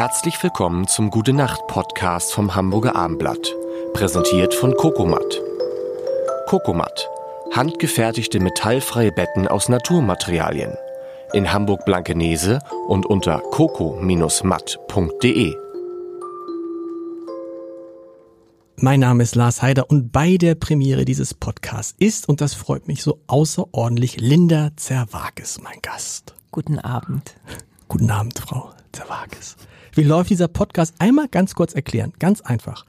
Herzlich willkommen zum Gute Nacht Podcast vom Hamburger Armblatt, präsentiert von Kokomat. Kokomat, handgefertigte metallfreie Betten aus Naturmaterialien. In Hamburg Blankenese und unter coco-matt.de. Mein Name ist Lars Heider und bei der Premiere dieses Podcasts ist, und das freut mich so außerordentlich, Linda Zerwakis, mein Gast. Guten Abend. Guten Abend, Frau Zerwakis. Wie läuft dieser Podcast? Einmal ganz kurz erklären. Ganz einfach.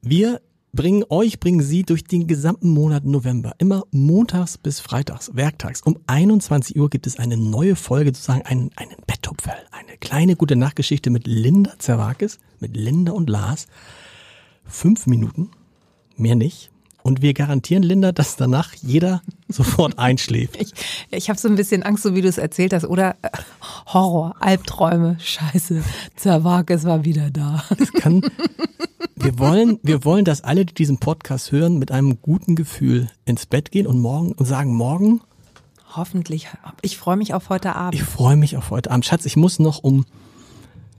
Wir bringen euch, bringen Sie durch den gesamten Monat November, immer montags bis freitags, werktags. Um 21 Uhr gibt es eine neue Folge, sozusagen einen, einen Betthupferl, eine kleine gute Nachtgeschichte mit Linda Zerwakis, mit Linda und Lars. Fünf Minuten, mehr nicht. Und wir garantieren, Linda, dass danach jeder sofort einschläft. Ich, ich habe so ein bisschen Angst, so wie du es erzählt hast, oder äh, Horror, Albträume, Scheiße, Zerwakis war wieder da. Das kann, wir wollen, wir wollen, dass alle, die diesen Podcast hören, mit einem guten Gefühl ins Bett gehen und morgen und sagen, morgen, Hoffentlich. Ich freue mich auf heute Abend. ich freue mich auf heute Abend. Schatz, ich muss noch um,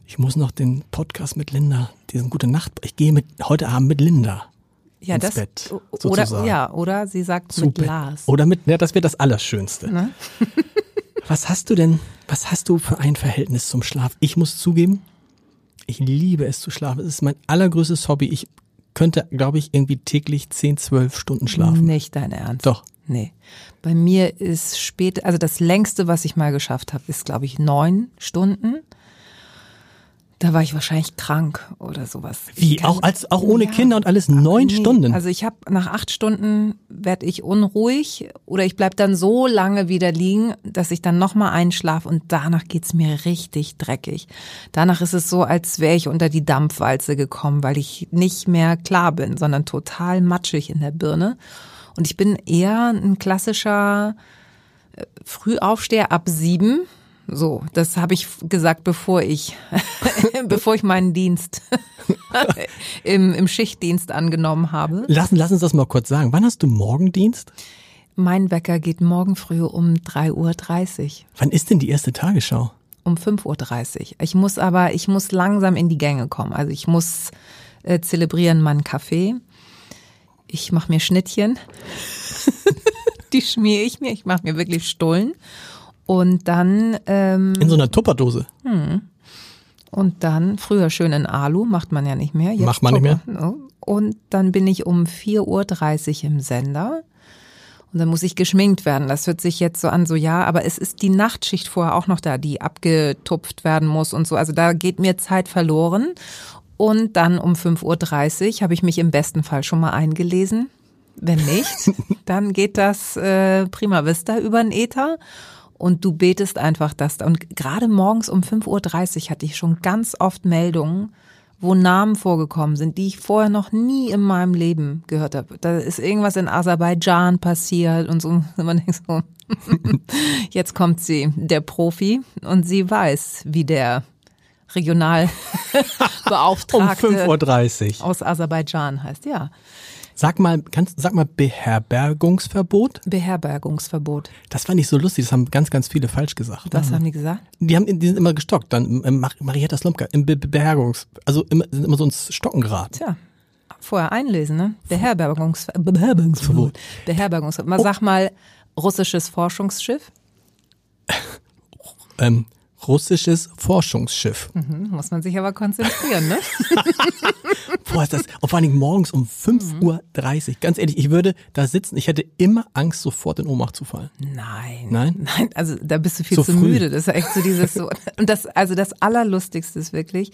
ich muss noch den Podcast mit Linda, diesen gute Nacht, ich gehe mit, heute Abend mit Linda. Ja, ins das, Bett, oder, ja, oder sie sagt zu mit Bett. Lars. Oder mit, ja, das wäre das Allerschönste. Ne? Was hast du denn, was hast du für ein Verhältnis zum Schlaf? Ich muss zugeben, ich liebe es zu schlafen. Es ist mein allergrößtes Hobby. Ich könnte, glaube ich, irgendwie täglich 10, 12 Stunden schlafen. Nicht dein Ernst. Doch. Nee. Bei mir ist spät, also das längste, was ich mal geschafft habe, ist, glaube ich, neun Stunden. Da war ich wahrscheinlich krank oder sowas. Wie? Auch als, auch ohne Ja. Kinder und alles neun Nee, Stunden? Also ich habe nach acht Stunden werde ich unruhig oder ich bleib dann so lange wieder liegen, dass ich dann nochmal einschlafe und danach geht's mir richtig dreckig. Danach ist es so, als wäre ich unter die Dampfwalze gekommen, weil ich nicht mehr klar bin, sondern total matschig in der Birne. Und ich bin eher ein klassischer äh, Frühaufsteher ab sieben. So, das habe ich gesagt, bevor ich, bevor ich meinen Dienst im, im Schichtdienst angenommen habe. lass, lass uns das mal kurz sagen. Wann hast du Morgendienst? Mein Wecker geht morgen früh um 3.30 Uhr, Wann ist denn die erste Tagesschau? um 5.30 Uhr. Ich muss aber, ich muss langsam in die Gänge kommen. Also ich muss äh, zelebrieren meinen Kaffee. Ich mache mir Schnittchen. die schmiere ich mir. Ich mache mir wirklich Stullen. Und dann ähm, In so einer Tupperdose. Und dann, früher schön in Alu, macht man ja nicht mehr. Jetzt Macht man nicht mehr. Tupper, ne? Und dann bin ich um 4.30 Uhr im Sender. Und dann muss ich geschminkt werden. Das hört sich jetzt so an, so ja, aber es ist die Nachtschicht vorher auch noch da, die abgetupft werden muss und so. Also da geht mir Zeit verloren. Und dann um 5.30 Uhr habe ich mich im besten Fall schon mal eingelesen. Wenn nicht, dann geht das äh, prima vista über den Äther und du betest einfach das. Und gerade morgens um 5.30 Uhr hatte ich schon ganz oft Meldungen, wo Namen vorgekommen sind, die ich vorher noch nie in meinem Leben gehört habe. Da ist irgendwas in Aserbaidschan passiert und so. Und Man denkt so, jetzt kommt sie, der Profi, und sie weiß, wie der Um Regionalbeauftragte 5.30 Uhr. aus Aserbaidschan heißt. Ja, Sag mal, kannst, sag mal Beherbergungsverbot? Beherbergungsverbot. Das fand ich so lustig, das haben ganz, ganz viele falsch gesagt. Was haben die gesagt? Die haben, die sind immer gestockt, dann ähm, Mar- Marietta Slomka im Be Be Beherbergungs, also immer, sind immer so ins Stocken geraten. Tja, vorher einlesen, ne? Beherbergungs Beherbergungsverbot. Beherbergungsverbot. Mal sag mal, russisches Forschungsschiff. Ähm, russisches Forschungsschiff. Hm, muss man sich aber konzentrieren, ne? Boah, ist das, und vor allen Dingen morgens um 5.30 Uhr. Ganz ehrlich, ich würde da sitzen, ich hätte immer Angst, sofort in Ohnmacht zu fallen. Nein. Nein? Nein, also da bist du viel Zu zu, früh. müde. Das ist ja echt so dieses so. Und das, also das Allerlustigste ist wirklich,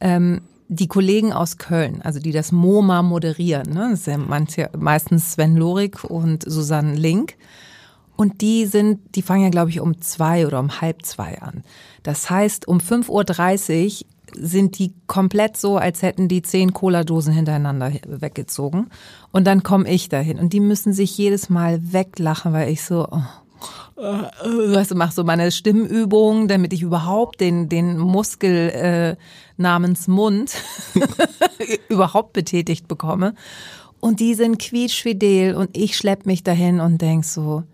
ähm, die Kollegen aus Köln, also die das MoMA moderieren, ne? das ja manche, meistens Sven Lorik und Susanne Link. Und die sind, die fangen ja, glaube ich, um zwei oder um halb zwei an. Das heißt, um 5.30 Uhr sind die komplett so, als hätten die zehn Cola-Dosen hintereinander weggezogen. Und dann komme ich dahin. Und die müssen sich jedes Mal weglachen, weil ich so, oh, äh, weißt du, mach so meine Stimmübung, damit ich überhaupt den, den Muskel äh, namens Mund überhaupt betätigt bekomme. Und die sind quietschfidel und ich schlepp mich dahin und denk so,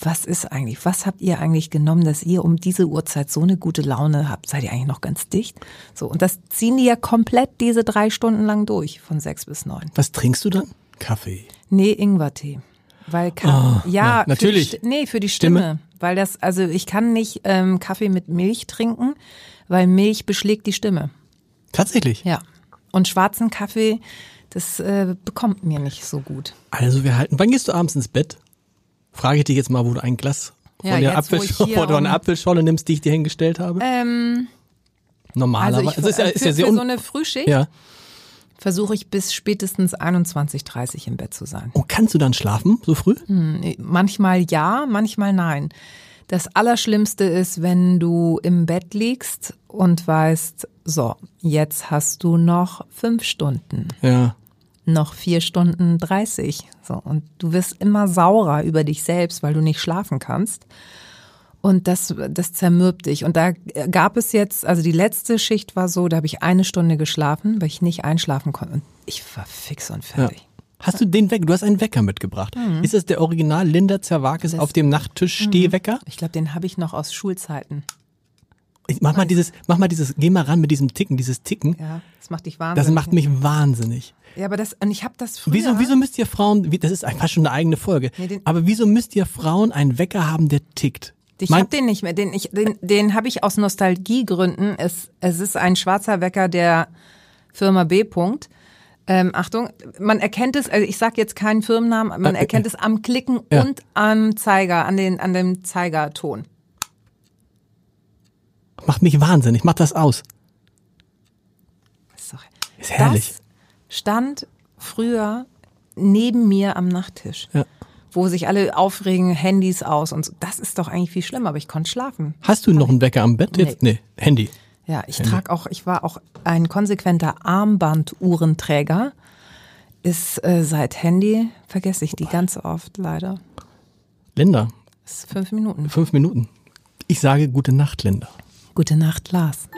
was ist eigentlich, was habt ihr eigentlich genommen, dass ihr um diese Uhrzeit so eine gute Laune habt? Seid ihr eigentlich noch ganz dicht? So, und das ziehen die ja komplett diese drei Stunden lang durch, von sechs bis neun. Was trinkst du dann? Kaffee. Nee, Ingwertee. Weil Ka Oh, ja, ja, natürlich. Für die, nee, für die Stimme. Stimme. Weil das, also ich kann nicht ähm, Kaffee mit Milch trinken, weil Milch beschlägt die Stimme. Tatsächlich. Ja. Und schwarzen Kaffee, das äh, bekommt mir nicht so gut. Also wir halten. Wann gehst du abends ins Bett? Frage ich dich jetzt mal, wo du ein Glas von Ja, der Apfelschorle, wo du eine Apfelschorle nimmst, die ich dir hingestellt habe. Ähm, also Normalerweise. ich, es ist ja, äh, ist ja sehr für so eine Frühschicht ja. versuche ich bis spätestens 21.30 im Bett zu sein. Und kannst du dann schlafen so früh? Hm. Manchmal ja, manchmal nein. Das Allerschlimmste ist, wenn du im Bett liegst und weißt, so, jetzt hast du noch fünf Stunden, Ja. Noch vier Stunden dreißig. So, und du wirst immer saurer über dich selbst, weil du nicht schlafen kannst. Und das, das zermürbt dich. Und da gab es jetzt, also die letzte Schicht war so, da habe ich eine Stunde geschlafen, weil ich nicht einschlafen konnte. Und ich war fix und ja. fertig. Hast du den Wecker? Du hast einen Wecker mitgebracht. Mhm. Ist das der Original Linda Zerwakis auf dem Nachttisch Stehwecker? Ich glaube, den habe ich noch aus Schulzeiten. Ich mach mal dieses, mach mal dieses, geh mal ran mit diesem Ticken, dieses Ticken. Ja, das macht dich wahnsinnig. Das macht mich wahnsinnig. Ja, aber das, und ich habe das früher. Wieso, wieso müsst ihr Frauen, wie- das ist einfach schon eine eigene Folge, Nee, aber wieso müsst ihr Frauen einen Wecker haben, der tickt? Ich Mein- habe den nicht mehr. Den, ich, den, den habe ich aus Nostalgiegründen. Es, es ist ein schwarzer Wecker der Firma B. Punkt. Ähm, Achtung, man erkennt es, also ich sage jetzt keinen Firmennamen, man Äh, erkennt es am Klicken ja. und am Zeiger, an, den, an dem Zeigerton. Macht mich wahnsinnig, mach das aus. Ist, doch, Ist herrlich. Das stand früher neben mir am Nachttisch, Ja. wo sich alle aufregen, Handys aus und so. Das ist doch eigentlich viel schlimmer, aber ich konnte schlafen. Hast du noch einen Wecker am Bett jetzt? Nee, Handy. Ja, ich trage auch, ich war auch ein konsequenter Armbanduhrenträger. Ist äh, seit Handy, vergesse ich die ganz oft leider. Linda, Ist fünf Minuten. fünf Minuten. Ich sage gute Nacht, Linda. Gute Nacht, Lars.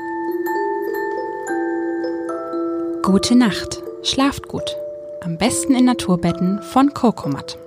Gute Nacht. Schlaft gut. Am besten in Naturbetten von Kokomat.